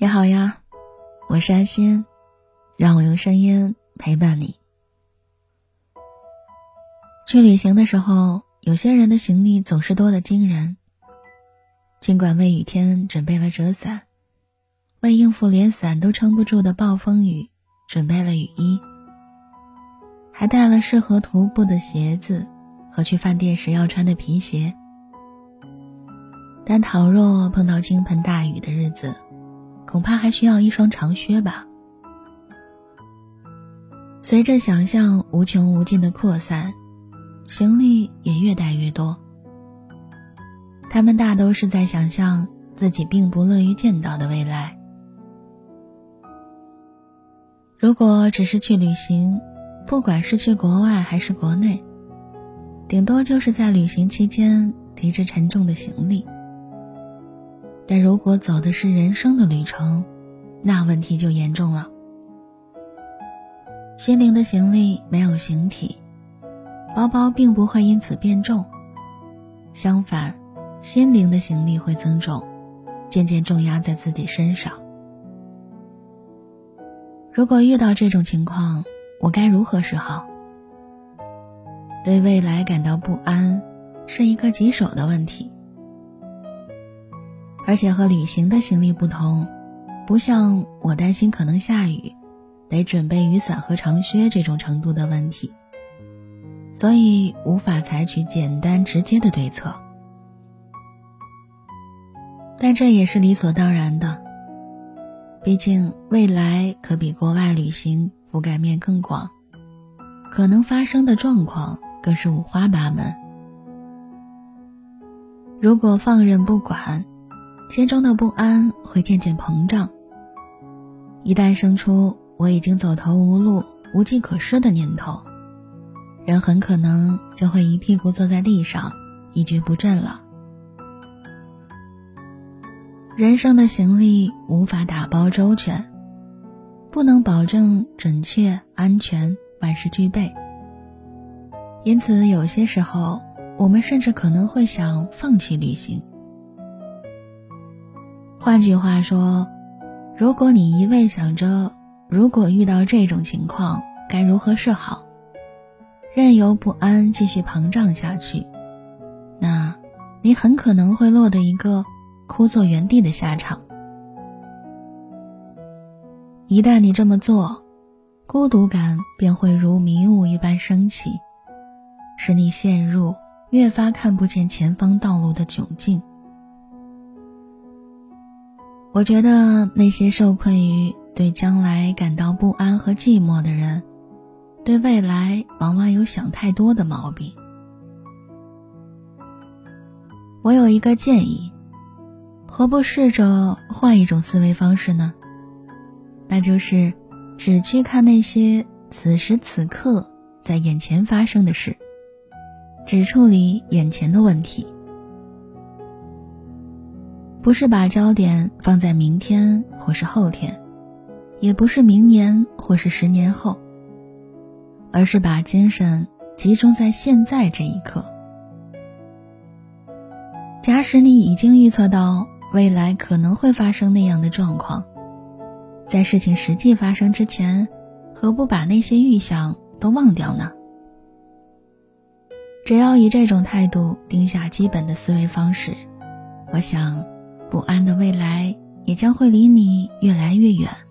你好呀，我是安心，让我用声音陪伴你。去旅行的时候，有些人的行李总是多得惊人。尽管为雨天准备了折伞，为应付连伞都撑不住的暴风雨准备了雨衣，还带了适合徒步的鞋子和去饭店时要穿的皮鞋，但倘若碰到倾盆大雨的日子，恐怕还需要一双长靴吧。随着想象无穷无尽的扩散，行李也越带越多。他们大都是在想象自己并不乐于见到的未来。如果只是去旅行，不管是去国外还是国内，顶多就是在旅行期间提着沉重的行李。但如果走的是人生的旅程，那问题就严重了。心灵的行李没有形体，包包并不会因此变重，相反，心灵的行李会增重，渐渐重压在自己身上。如果遇到这种情况，我该如何是好？对未来感到不安，是一个棘手的问题。而且和旅行的行李不同，不像我担心可能下雨，得准备雨伞和长靴这种程度的问题，所以无法采取简单直接的对策。但这也是理所当然的，毕竟未来可比国外旅行覆盖面更广，可能发生的状况更是五花八门。如果放任不管，心中的不安会渐渐膨胀。一旦生出我已经走投无路、无计可施的念头，人很可能就会一屁股坐在地上，一蹶不振了。人生的行李无法打包周全，不能保证准确、安全、万事俱备，因此有些时候，我们甚至可能会想放弃旅行。换句话说，如果你一味想着如果遇到这种情况该如何是好，任由不安继续膨胀下去，那，你很可能会落得一个枯坐原地的下场。一旦你这么做，孤独感便会如迷雾一般升起，使你陷入越发看不见前方道路的窘境。我觉得那些受困于对将来感到不安和寂寞的人，对未来往往有想太多的毛病。我有一个建议，何不试着换一种思维方式呢？那就是只去看那些此时此刻在眼前发生的事，只处理眼前的问题。不是把焦点放在明天或是后天，也不是明年或是十年后，而是把精神集中在现在这一刻。假使你已经预测到未来可能会发生那样的状况，在事情实际发生之前，何不把那些预想都忘掉呢？只要以这种态度定下基本的思维方式，我想。不安的未来也将会离你越来越远。